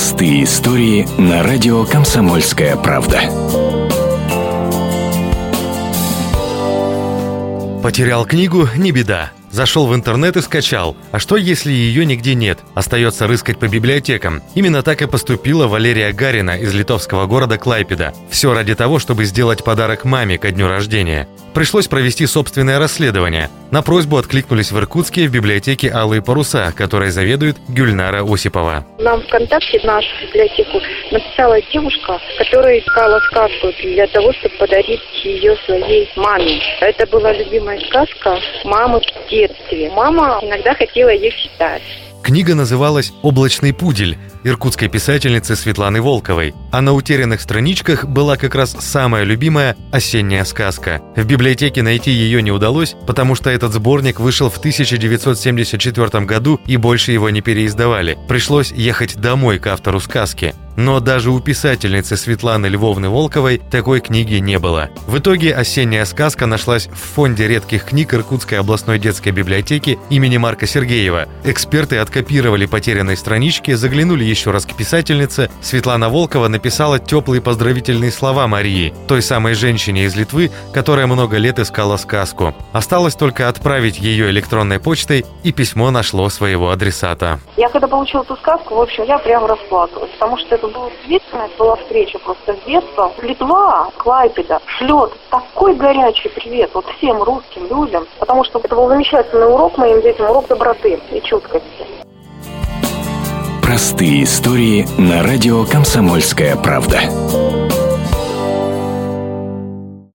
Простые истории на радио «Комсомольская правда». Потерял книгу – не беда. Зашел в интернет и скачал. А что, если ее нигде нет? Остается рыскать по библиотекам. Именно так и поступила Валерия Гарина из литовского города Клайпеда. Все ради того, чтобы сделать подарок маме ко дню рождения. Пришлось провести собственное расследование. На просьбу откликнулись в Иркутске в библиотеке «Алые паруса», которой заведует Гюльнара Осипова. Нам ВКонтакте нашу библиотеку написала девушка, которая искала сказку для того, чтобы подарить ее своей маме. Это была любимая сказка мамы в детстве. Мама иногда хотела ее читать. Книга называлась «Облачный пудель» иркутской писательницы Светланы Волковой, а на утерянных страничках была как раз самая любимая осенняя сказка. В библиотеке найти ее не удалось, потому что этот сборник вышел в 1974 году и больше его не переиздавали. Пришлось ехать домой к автору сказки. Но даже у писательницы Светланы Львовны Волковой такой книги не было. В итоге «Осенняя сказка» нашлась в фонде редких книг Иркутской областной детской библиотеки имени Марка Сергеева. Эксперты откопировали потерянные странички, заглянули еще раз к писательнице. Светлана Волкова написала теплые поздравительные слова Марии, той самой женщине из Литвы, которая много лет искала сказку. Осталось только отправить ее электронной почтой, и письмо нашло своего адресата. Я когда получила эту сказку, в общем, я прямо расплакалась, потому что это была ответственность, была встреча просто с детства. Литва, Клайпеда шлет такой горячий привет вот всем русским людям, потому что это был замечательный урок моим детям, урок доброты и чуткости. Простые истории на радио «Комсомольская правда».